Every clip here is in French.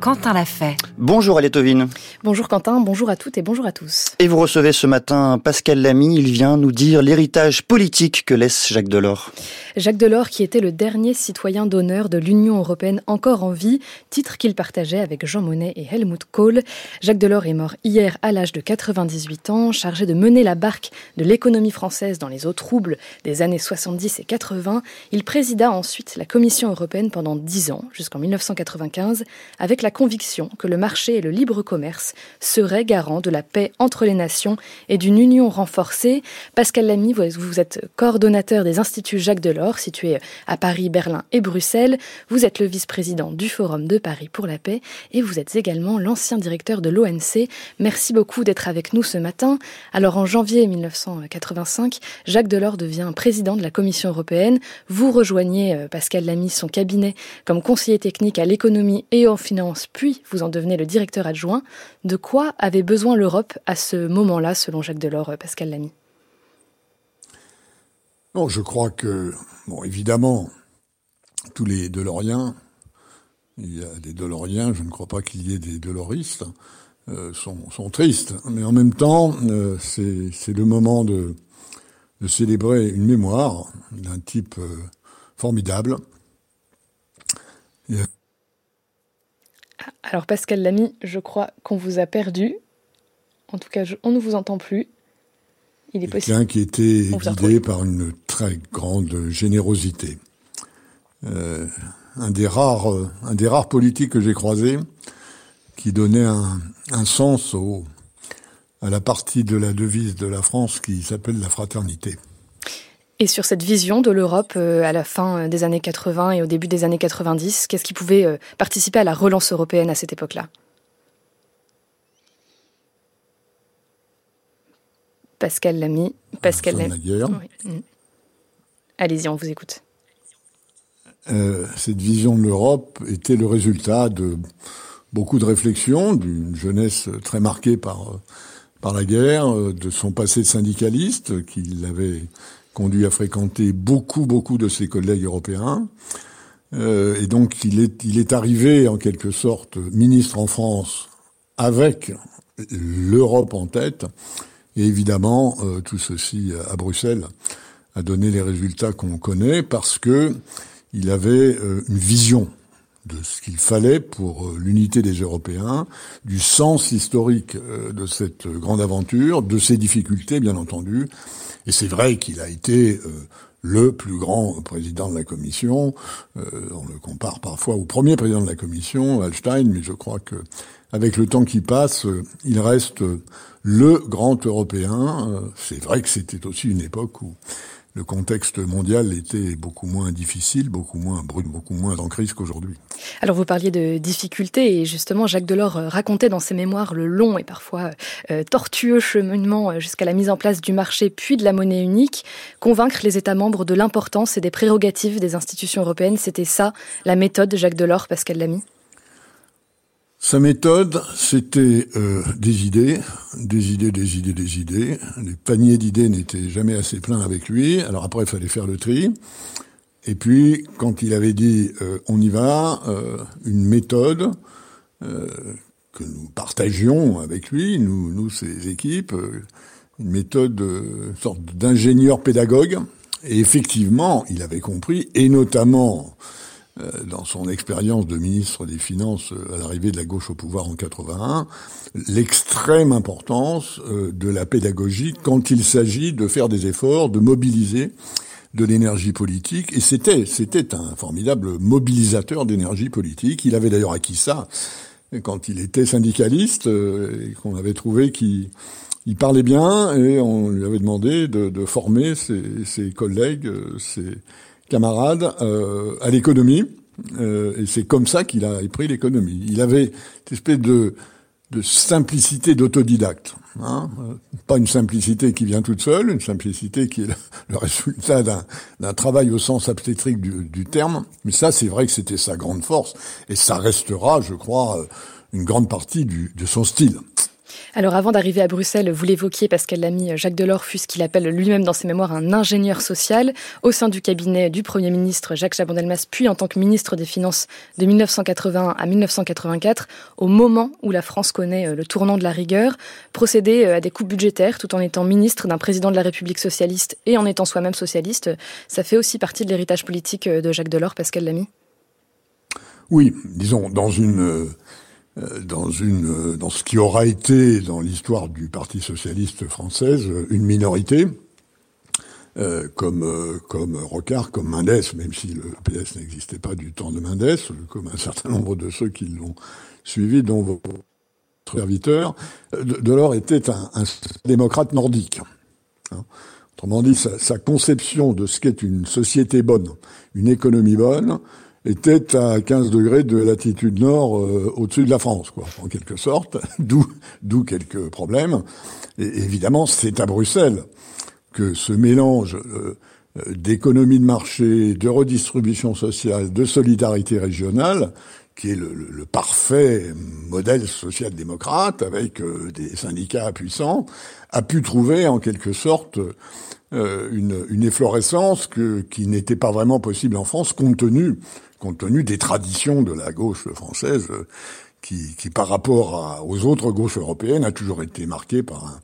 Quentin l'a fait. Bonjour Alétovine. Bonjour Quentin, bonjour à toutes et bonjour à tous. Et vous recevez ce matin Pascal Lamy, il vient nous dire l'héritage politique que laisse Jacques Delors. Jacques Delors qui était le dernier citoyen d'honneur de l'Union européenne encore en vie, titre qu'il partageait avec Jean Monnet et Helmut Kohl. Jacques Delors est mort hier à l'âge de 98 ans, chargé de mener la barque de l'économie française dans les eaux troubles des années 70 et 80. Il présida ensuite la Commission européenne pendant 10 ans, jusqu'en 1995, avec la conviction que le marché et le libre commerce seraient garants de la paix entre les nations et d'une union renforcée. Pascal Lamy, vous êtes coordonnateur des instituts Jacques Delors, situés à Paris, Berlin et Bruxelles. Vous êtes le vice-président du Forum de Paris pour la paix et vous êtes également l'ancien directeur de l'ONC. Merci beaucoup d'être avec nous ce matin. Alors en janvier 1985, Jacques Delors devient président de la Commission européenne. Vous rejoignez euh, Pascal Lamy, son cabinet, comme conseiller technique à l'économie et aux finances puis vous en devenez le directeur adjoint. De quoi avait besoin l'Europe à ce moment-là, selon Jacques Delors, euh, Pascal Lamy? Non, je crois que, bon, évidemment, tous les Deloriens, il y a des Deloriens, je ne crois pas qu'il y ait des Deloristes, euh, sont, tristes. Mais en même temps, euh, c'est le moment de, célébrer une mémoire d'un type formidable. Alors Pascal Lamy, je crois qu'on vous a perdu. En tout cas, on ne vous entend plus. Il est possible. Quelqu'un qui était guidé par une très grande générosité. Euh, un des rares, un des rares politiques que j'ai croisés, qui donnait un, un sens au, à la partie de la devise de la France qui s'appelle la fraternité. Et sur cette vision de l'Europe euh, à la fin des années 80 et au début des années 90, qu'est-ce qui pouvait euh, participer à la relance européenne à cette époque-là? Pascal Lamy. Pascal Lamy. Mm. Allez-y, on vous écoute. Euh, cette vision de l'Europe était le résultat de beaucoup de réflexions, d'une jeunesse très marquée par, par la guerre, de son passé de syndicaliste, qu'il avait conduit à fréquenter beaucoup, beaucoup de ses collègues européens. Euh, et donc, il est, il est arrivé, en quelque sorte, ministre en France avec l'Europe en tête. Et évidemment, euh, tout ceci à Bruxelles a donné les résultats qu'on connaît parce que il avait euh, une vision de ce qu'il fallait pour euh, l'unité des Européens, du sens historique euh, de cette grande aventure, de ses difficultés, bien entendu. Et c'est vrai qu'il a été euh, le plus grand président de la Commission. on le compare parfois au premier président de la Commission, Hallstein, mais je crois que avec le temps qui passe, il reste le grand Européen. c'est vrai que c'était aussi une époque où le contexte mondial était beaucoup moins difficile, beaucoup moins brut, beaucoup moins en crise qu'aujourd'hui. Alors vous parliez de difficultés et justement Jacques Delors euh, racontait dans ses mémoires le long et parfois euh, tortueux cheminement euh, jusqu'à la mise en place du marché puis de la monnaie unique. Convaincre les États membres de l'importance et des prérogatives des institutions européennes, c'était ça la méthode de Jacques Delors, Pascal Lamy? Sa méthode, c'était euh, des idées, des idées, des idées, des idées. Les paniers d'idées n'étaient jamais assez pleins avec lui. Alors après, il fallait faire le tri. Et puis, quand il avait dit euh, on y va, euh, une méthode que nous partagions avec lui, nous, nous ses équipes, une méthode, une sorte d'ingénieur pédagogue. Et effectivement, il avait compris, et notamment dans son expérience de ministre des Finances euh, à l'arrivée de la gauche au pouvoir en 81, l'extrême importance euh, de la pédagogie quand il s'agit de faire des efforts, de mobiliser de l'énergie politique. Et c'était, c'était un formidable mobilisateur d'énergie politique. Il avait d'ailleurs acquis ça quand il était syndicaliste et qu'on avait trouvé qu'il il parlait bien et on lui avait demandé de, de former ses, ses collègues, ses, camarade euh, à l'économie. Euh, et c'est comme ça qu'il a pris l'économie. Il avait cette espèce de, de simplicité d'autodidacte. Hein pas une simplicité qui vient toute seule, une simplicité qui est le, résultat d'un travail au sens obstétrique du, du terme. Mais ça, c'est vrai que c'était sa grande force. Et ça restera, je crois, une grande partie du, de son style. Alors avant d'arriver à Bruxelles, vous l'évoquiez, Pascal Lamy, Jacques Delors fut ce qu'il appelle lui-même dans ses mémoires un ingénieur social. Au sein du cabinet du Premier ministre Jacques Chaban-Delmas, puis en tant que ministre des Finances de 1981 à 1984, au moment où la France connaît euh, le tournant de la rigueur, procéder euh, à des coupes budgétaires tout en étant ministre d'un président de la République socialiste et en étant soi-même socialiste, ça fait aussi partie de l'héritage politique euh, de Jacques Delors, Pascal Lamy? Oui, disons, dans une dans une euh, dans ce qui aura été dans l'histoire du Parti socialiste française une minorité euh, comme euh, comme Rocard, comme Mendès, même si le PS n'existait pas du temps de Mendès, comme un certain nombre de ceux qui l'ont suivi, dont vos serviteurs, Delors était un, un démocrate nordique. Hein. Autrement dit, sa, sa, conception de ce qu'est une société bonne, une économie bonne, était à 15 degrés de latitude nord euh, au-dessus de la France, quoi, en quelque sorte, d'où quelques problèmes. Et évidemment, c'est à Bruxelles que ce mélange euh, d'économie de marché, de redistribution sociale, de solidarité régionale, qui est le, le, le parfait modèle social-démocrate avec euh, des syndicats puissants, a pu trouver en quelque sorte euh, une, efflorescence qui n'était pas vraiment possible en France compte tenu des traditions de la gauche française euh, qui, par rapport aux autres gauches européennes, a toujours été marqué par un,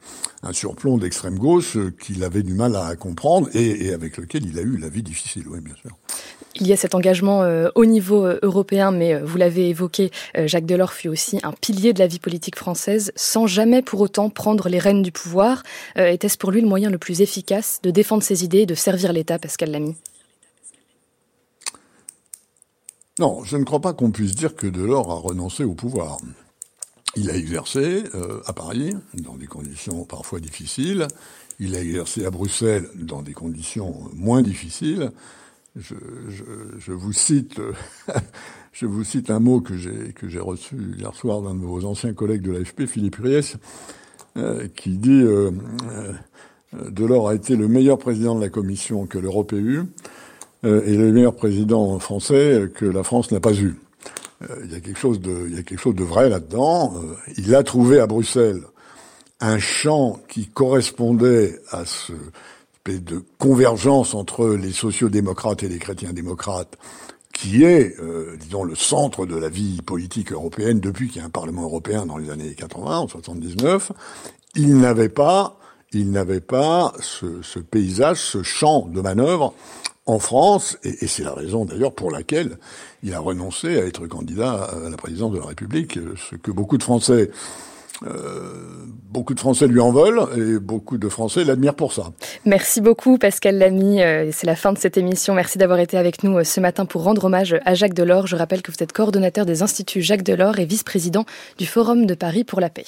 un surplomb d'extrême gauche euh, qu'il avait du mal à comprendre et, et, avec lequel il a eu la vie difficile, oui, bien sûr. Il y a cet engagement euh, au niveau euh, européen, mais euh, vous l'avez évoqué, Jacques Delors fut aussi un pilier de la vie politique française, sans jamais pour autant prendre les rênes du pouvoir. Était-ce pour lui le moyen le plus efficace de défendre ses idées et de servir l'État, Pascal Lamy? Non, je ne crois pas qu'on puisse dire que Delors a renoncé au pouvoir. Il a exercé à Paris, dans des conditions parfois difficiles. Il a exercé à Bruxelles, dans des conditions moins difficiles. Je, je, je vous cite, je vous cite un mot que j'ai que j'ai reçu hier soir d'un de vos anciens collègues de l'AFP, Philippe Ries, euh, qui dit euh, euh, Delors a été le meilleur président de la Commission que l'Europe ait eu. Euh, et le meilleur président français que la France n'a pas eu. Il y a quelque chose de, il y a quelque chose de vrai là-dedans. Il a trouvé à Bruxelles un champ qui correspondait à ce de convergence entre les sociaux-démocrates et les chrétiens-démocrates, qui est, euh, disons, le centre de la vie politique européenne depuis qu'il y a un Parlement européen dans les années 80, en 79. Il n'avait pas, il n'avait pas ce, ce paysage, ce champ de manœuvre en France, et, c'est la raison d'ailleurs pour laquelle il a renoncé à être candidat à la présidence de la République, ce que beaucoup de Français euh, beaucoup de Français lui en veulent et beaucoup de Français l'admirent pour ça. Merci beaucoup Pascal Lamy. Euh, c'est la fin de cette émission. Merci d'avoir été avec nous euh, ce matin pour rendre hommage à Jacques Delors. Je rappelle que vous êtes coordonnateur des Instituts Jacques Delors et vice-président du Forum de Paris pour la paix.